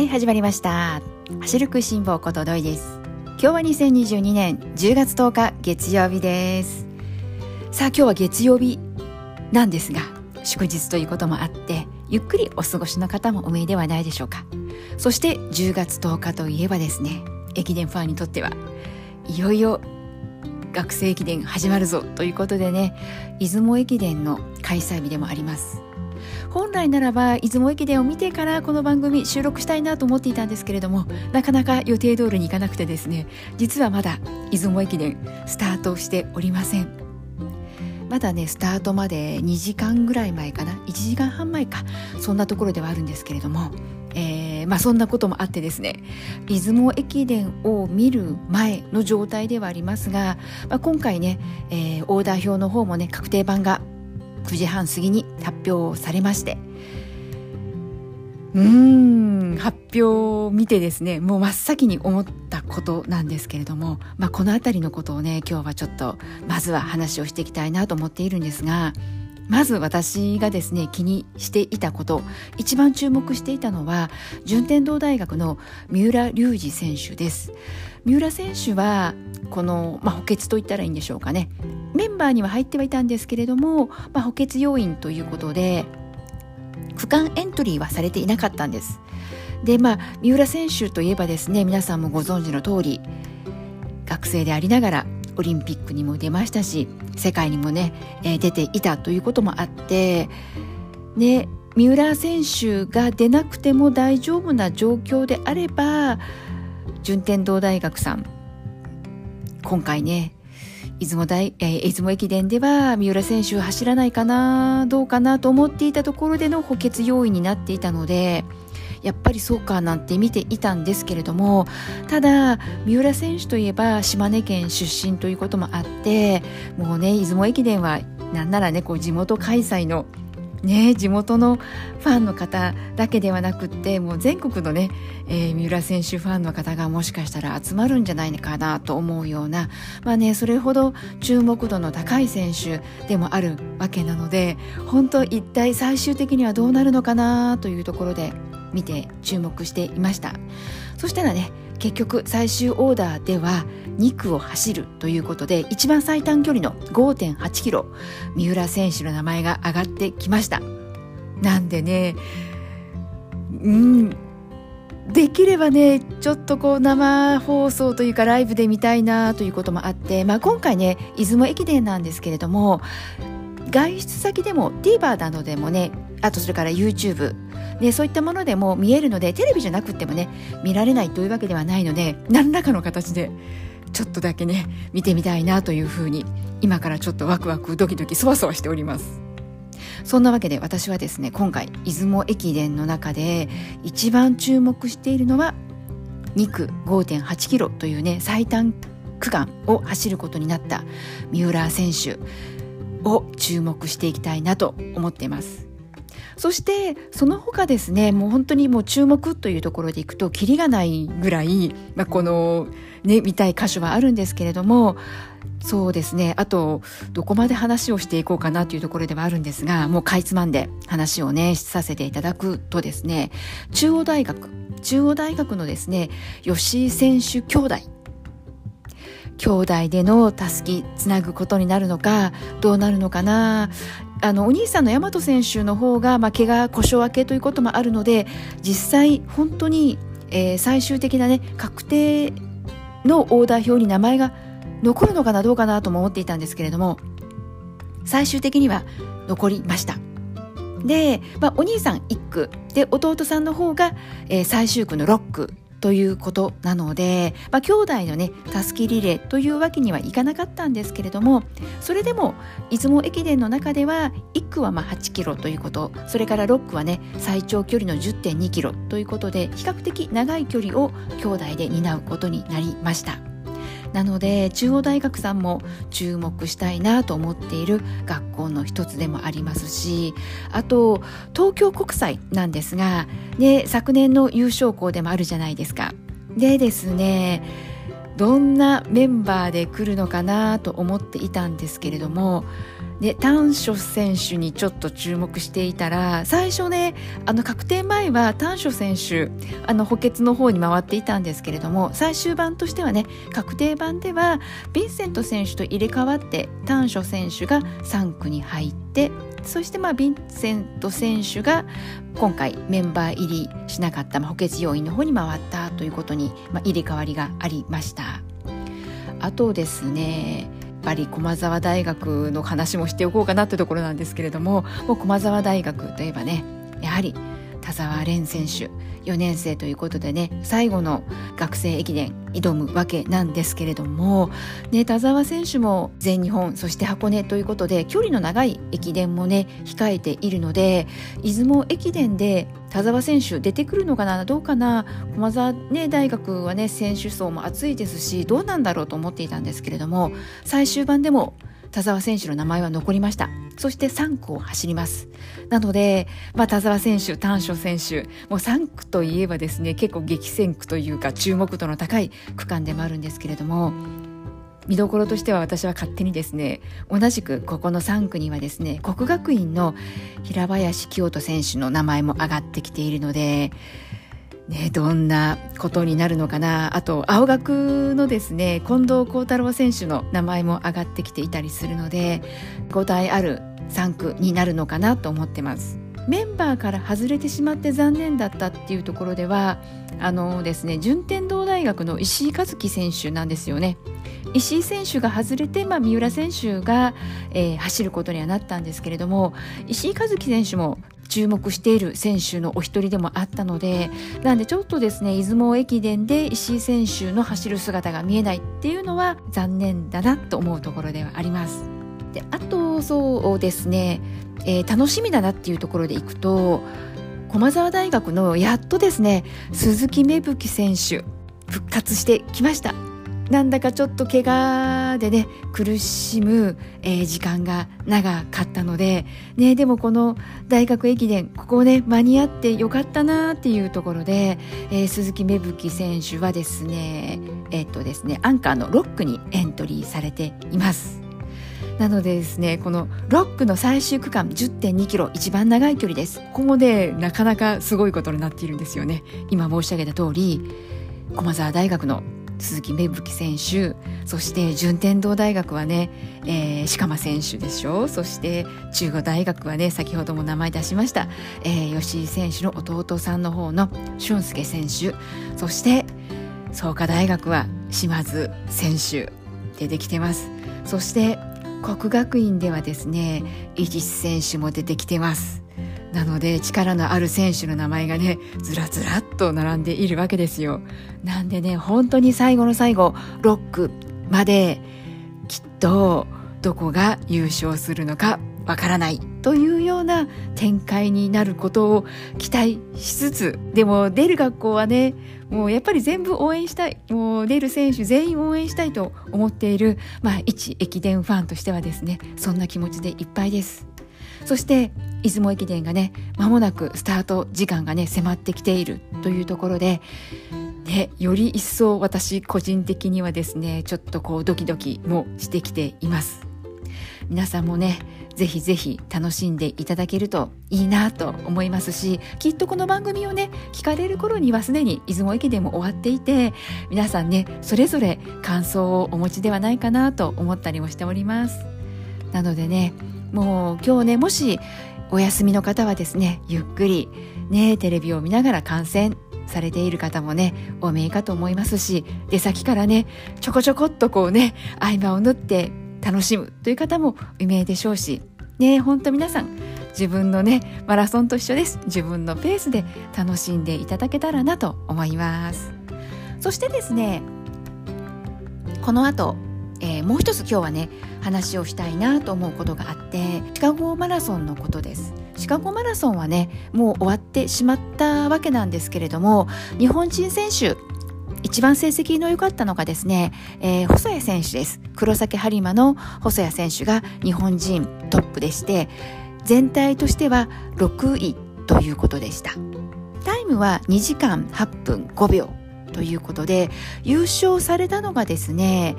はい始まりました。走るく辛抱ことどいです。今日は2022年10月10日月曜日です。さあ今日は月曜日なんですが祝日ということもあってゆっくりお過ごしの方もお見えではないでしょうか。そして10月10日といえばですね駅伝ファンにとってはいよいよ学生駅伝始まるぞということでね出雲駅伝の開催日でもあります。本来ならば出雲駅伝を見てからこの番組収録したいなと思っていたんですけれどもなかなか予定通りにいかなくてですね実はまだ出雲駅伝スタートしておりません。まだねスタートまで2時間ぐらい前かな？1時間半前か？そんなところではあるんですけれどもえー、まあ、そんなこともあってですね出雲駅伝を見る前の状態ではありますが、まあ、今回ね、えー、オーダー表の方もね確定版が9時半過ぎに発表されまして。うん。発表を見てですねもう真っ先に思ったことなんですけれども、まあ、この辺りのことをね今日はちょっとまずは話をしていきたいなと思っているんですがまず私がですね気にしていたこと一番注目していたのは順天堂大学の三浦龍司選手です。三浦選手はこの、まあ、補欠と言ったらいいんでしょうかね。メンバーには入ってはいたんですけれども、まあ、補欠要員ということで区間エントリーはされていなかったんです。でまあ三浦選手といえばですね皆さんもご存知の通り学生でありながらオリンピックにも出ましたし世界にもね、えー、出ていたということもあってね三浦選手が出なくても大丈夫な状況であれば順天堂大学さん今回ね出雲大、えー、出雲駅伝では三浦選手走らないかなどうかなと思っていたところでの補欠要員になっていたのでやっぱりそうかなんて見ていたんですけれどもただ三浦選手といえば島根県出身ということもあってもうね出雲駅伝はなんならねこう地元開催のね、地元のファンの方だけではなくってもう全国のね、えー、三浦選手ファンの方がもしかしたら集まるんじゃないかなと思うような、まあね、それほど注目度の高い選手でもあるわけなので本当一体最終的にはどうなるのかなというところで見て注目していました。そしたらね結局最終オーダーでは2区を走るということで一番最短距離の5.8キロ三浦選手の名前が上がってきました。なんでねうんできればねちょっとこう生放送というかライブで見たいなということもあって、まあ、今回ね出雲駅伝なんですけれども外出先でも TVer などでもねあとそれから YouTube でそういったものでも見えるのでテレビじゃなくてもね見られないというわけではないので何らかの形でちょっとだけね見てみたいなというふうに今からちょっとワクワクドキドキそわそわしております。そんなわけで私はですね今回出雲駅伝の中で一番注目しているのは2区5.8キロというね最短区間を走ることになった三浦選手を注目していきたいなと思っています。そしてその他ですねもう本当にもう注目というところでいくとキリがないぐらい、まあ、このね見たい箇所はあるんですけれどもそうですねあとどこまで話をしていこうかなというところではあるんですがもうかいつまんで話をねさせていただくとですね中央大学中央大学のですね吉井選手兄弟兄弟でのたすきつなぐことになるのかどうなるのかなあのお兄さんの大和選手の方が、まあ、怪我故障明けということもあるので実際本当に、えー、最終的なね確定のオーダー表に名前が残るのかなどうかなとも思っていたんですけれども最終的には残りました。で、まあ、お兄さん1区。で弟さんの方が、えー、最終区の6区。ということなので、まあ、兄弟のねたすきリレーというわけにはいかなかったんですけれどもそれでも出雲駅伝の中では1区はま8キロということそれから6区はね最長距離の10.2キロということで比較的長い距離を兄弟で担うことになりました。なので中央大学さんも注目したいなと思っている学校の一つでもありますしあと東京国際なんですが、で、昨年の優勝校でもあるじゃないですか。でですねどんなメンバーで来るのかなと思っていたんですけれどもで丹所選手にちょっと注目していたら最初ねあの確定前は丹所選手あの補欠の方に回っていたんですけれども最終版としてはね確定版ではヴィンセント選手と入れ替わって丹所選手が3区に入ってそしてまあヴィンセント選手が今回メンバー入りしなかった、まあ、補欠要員の方に回ったということに、まあ、入れ替わりがありました。あとですねぱり駒澤大学の話もしておこうかなというところなんですけれどももう駒澤大学といえばねやはり田澤廉選手4年生ということでね最後の学生駅伝挑むわけなんですけれども、ね、田澤選手も全日本そして箱根ということで距離の長い駅伝もね控えているので出雲駅伝で田澤選手出てくるのかなどうかな駒澤、ね、大学はね選手層も厚いですしどうなんだろうと思っていたんですけれども最終盤でも田澤選手の名前は残りました。そして3区を走ります。なので、まあ、田澤選手丹所選手もう3区といえばですね結構激戦区というか注目度の高い区間でもあるんですけれども見どころとしては私は勝手にですね同じくここの3区にはですね国学院の平林清人選手の名前も上がってきているのでね、どんなことになるのかな。あと青学のですね近藤幸太郎選手の名前も上がってきていたりするので5題ある3区になるのかなと思ってます。メンバーから外れてしまって残念だったっていうところではあのですね順天堂大学の石井一樹選手なんですよね。石井選手が外れて、まあ、三浦選手が、えー、走ることにはなったんですけれども石井一樹選手も注目している選手のお一人でもあったのでなんでちょっとですね出雲駅伝で石井選手の走る姿が見えないっていうのは残念だなと思うところではあります。であとそうですね、えー、楽しみだなっていうところでいくと駒澤大学のやっとですね鈴木芽吹選手復活してきましたなんだかちょっと怪我でね苦しむ、えー、時間が長かったので、ね、でもこの大学駅伝ここをね間に合ってよかったなっていうところで、えー、鈴木芽吹選手はですねえー、っとですねアンカーの6区にエントリーされています。なのでですねこの6区の最終区間10.2キロ一番長い距離ですここもねなかなかすごいことになっているんですよね今申し上げた通り駒澤大学の鈴木芽吹選手そして順天堂大学はね、えー、鹿間選手でしょ。そして中国大学はね先ほども名前出しました、えー、吉井選手の弟さんの方の俊介選手。そして創価大学は島津選手出てきてます。そして国学院ではですね伊地選手も出てきてます。なので力のある選手の名前がねずらずらっと並んでいるわけですよ。なんでね本当に最後の最後6区まできっとどこが優勝するのかわからないというような展開になることを期待しつつでも出る学校はねもうやっぱり全部応援したいもう出る選手全員応援したいと思っている、まあ、一駅伝ファンとしてはですねそんな気持ちでいっぱいです。そして出雲駅伝がね間もなくスタート時間がね迫ってきているというところででより一層私個人的にはですねちょっとこうドキドキもしてきています。皆さんもねぜひぜひ楽しんでいただけるといいなと思いますしきっとこの番組をね聞かれる頃にはすでに出雲駅伝も終わっていて皆さんねそれぞれ感想をお持ちではないかなと思ったりもしております。なのでねもう今日ねもしお休みの方はですねゆっくりねテレビを見ながら観戦されている方もねお見えかと思いますし出先からねちょこちょこっとこうね合間を縫って楽しむという方も有名でしょうしね本当皆さん自分のねマラソンと一緒です。自分のペースで楽しんでいただけたらなと思います。そしてですねこの後えー、もう一つ今日はね話をしたいなと思うことがあってシカゴマラソンのことです。シカゴマラソンはねもう終わってしまったわけなんですけれども日本人選手一番成績の良かったのがですね、えー、細谷選手です。黒崎播磨の細谷選手が日本人トップでして全体としては6位ということでした。タイムは2時間8分5秒ということで優勝されたのがですね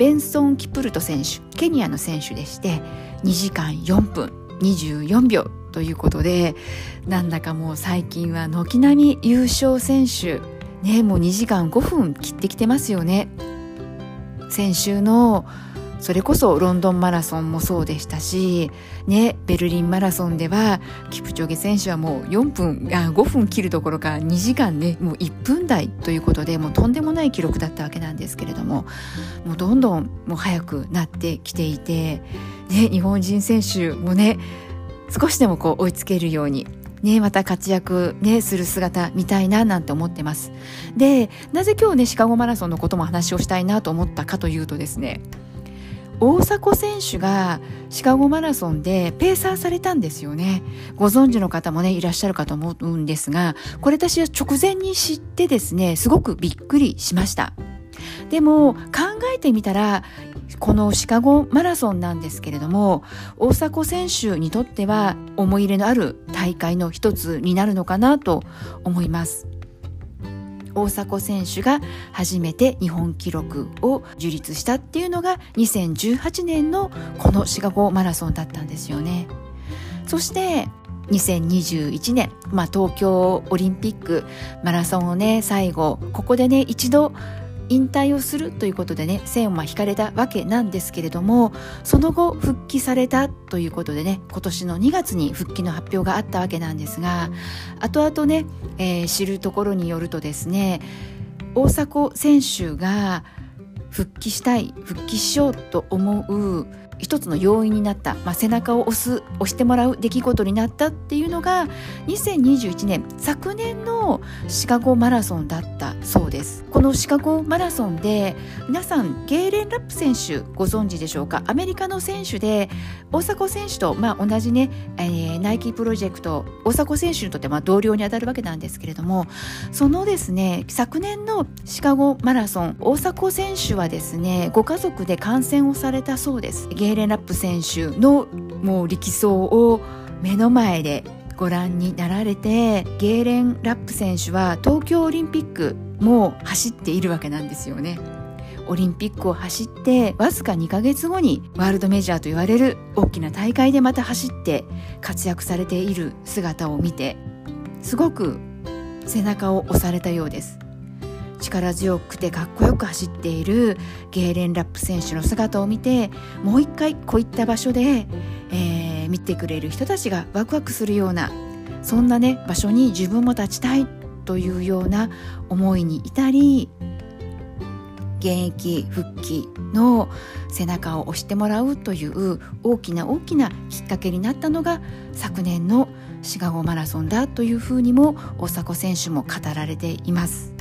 ベンソン・キプルト選手ケニアの選手でして2時間4分24秒ということでなんだかもう最近は軒並み優勝選手ねもう2時間5分切ってきてますよね。先週のそれこそロンドンマラソンもそうでしたし、ね、ベルリンマラソンではキプチョゲ選手はもう4分あ5分切るどころか2時間ね1分台ということでもうとんでもない記録だったわけなんですけれどももうどんどんもう速くなってきていて、ね、日本人選手もね少しでもこう追いつけるようにね、また活躍ね、する姿見たいななんて思ってます。で、なぜ今日ね、シカゴマラソンのことも話をしたいなと思ったかというとですね、大迫選手がシカゴマラソンでペーサーされたんですよね。ご存知の方もね、いらっしゃるかと思うんですが、これ私は直前に知ってですね、すごくびっくりしました。でも考えてみたらこのシカゴマラソンなんですけれども大迫選手にとっては思い入れのある大会の一つになるのかなと思います。大迫選手が初めて日本記録を樹立したっていうのが2018年のこのシカゴマラソンだったんですよね。そして2021年、まあ、東京オリンピックマラソンをね最後ここでね一度引退をするということでね線を引かれたわけなんですけれどもその後復帰されたということでね今年の2月に復帰の発表があったわけなんですが後々ね、えー、知るところによるとですね大迫選手が復帰したい復帰しようと思う一つの要因になった、まあ、背中を押す押してもらう出来事になったっていうのが2021年昨年のシカゴマラソンだったそうです。このシカゴマラソンで皆さんゲーレン・ラップ選手ご存知でしょうか？アメリカの選手で大迫選手と、まあ、同じね、えー、ナイキプロジェクト大迫選手にとってまあ同僚にあたるわけなんですけれどもそのですね昨年のシカゴマラソン大迫選手はですねご家族で観戦をされたそうです。ゲーレン・ラップ選手のもう力走を目の前でご覧になられてゲーレン・ラップ選手は東京オリンピックも走っているわけなんですよね。オリンピックを走ってわずか2ヶ月後にワールドメジャーと言われる大きな大会でまた走って活躍されている姿を見てすごく背中を押されたようです力強くてかっこよく走っているゲーレン・ラップ選手の姿を見てもう一回こういった場所で、えー、見てくれる人たちがワクワクするようなそんなね場所に自分も立ちたいというような思いに至り現役復帰の背中を押してもらうという大きな大きなきっかけになったのが昨年のシカゴマラソンだというふうにも大迫選手も語られています。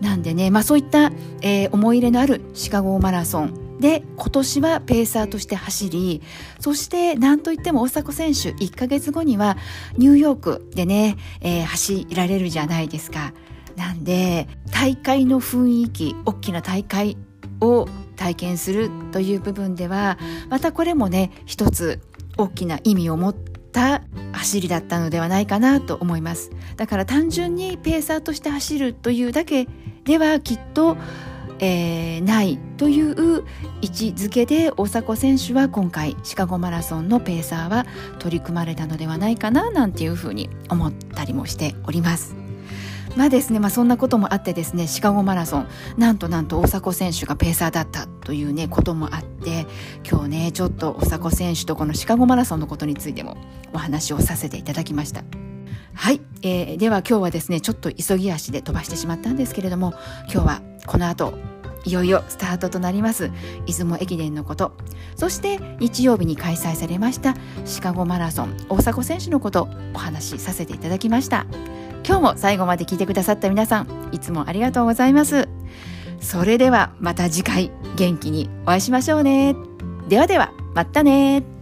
なんでね、まあ、そういった、えー、思い入れのあるシカゴマラソンで今年はペーサーとして走りそして何といっても大迫選手1ヶ月後にはニューヨークでね、えー、走られるじゃないですか。なんで大会の雰囲気大きな大会を体験するという部分ではまたこれもね一つ大きな意味を持った走りだったのではないかなと思いますだから単純にペーサーとして走るというだけではきっと、えー、ないという位置づけで大迫選手は今回シカゴマラソンのペーサーは取り組まれたのではないかななんていうふうに思ったりもしております。まあですね、まあそんなこともあってですね、シカゴマラソン、なんとなんと大迫選手がペーサーだったというね、こともあって、今日ね、ちょっと大迫選手とこのシカゴマラソンのことについてもお話をさせていただきました。はい、えー、では今日はですね、ちょっと急ぎ足で飛ばしてしまったんですけれども、今日はこの後、いよいよスタートとなります出雲駅伝のことそして日曜日に開催されましたシカゴマラソン大迫選手のことお話しさせていただきました今日も最後まで聞いてくださった皆さんいつもありがとうございます。それではまた次回元気にお会いしましょうね。ではではまたね。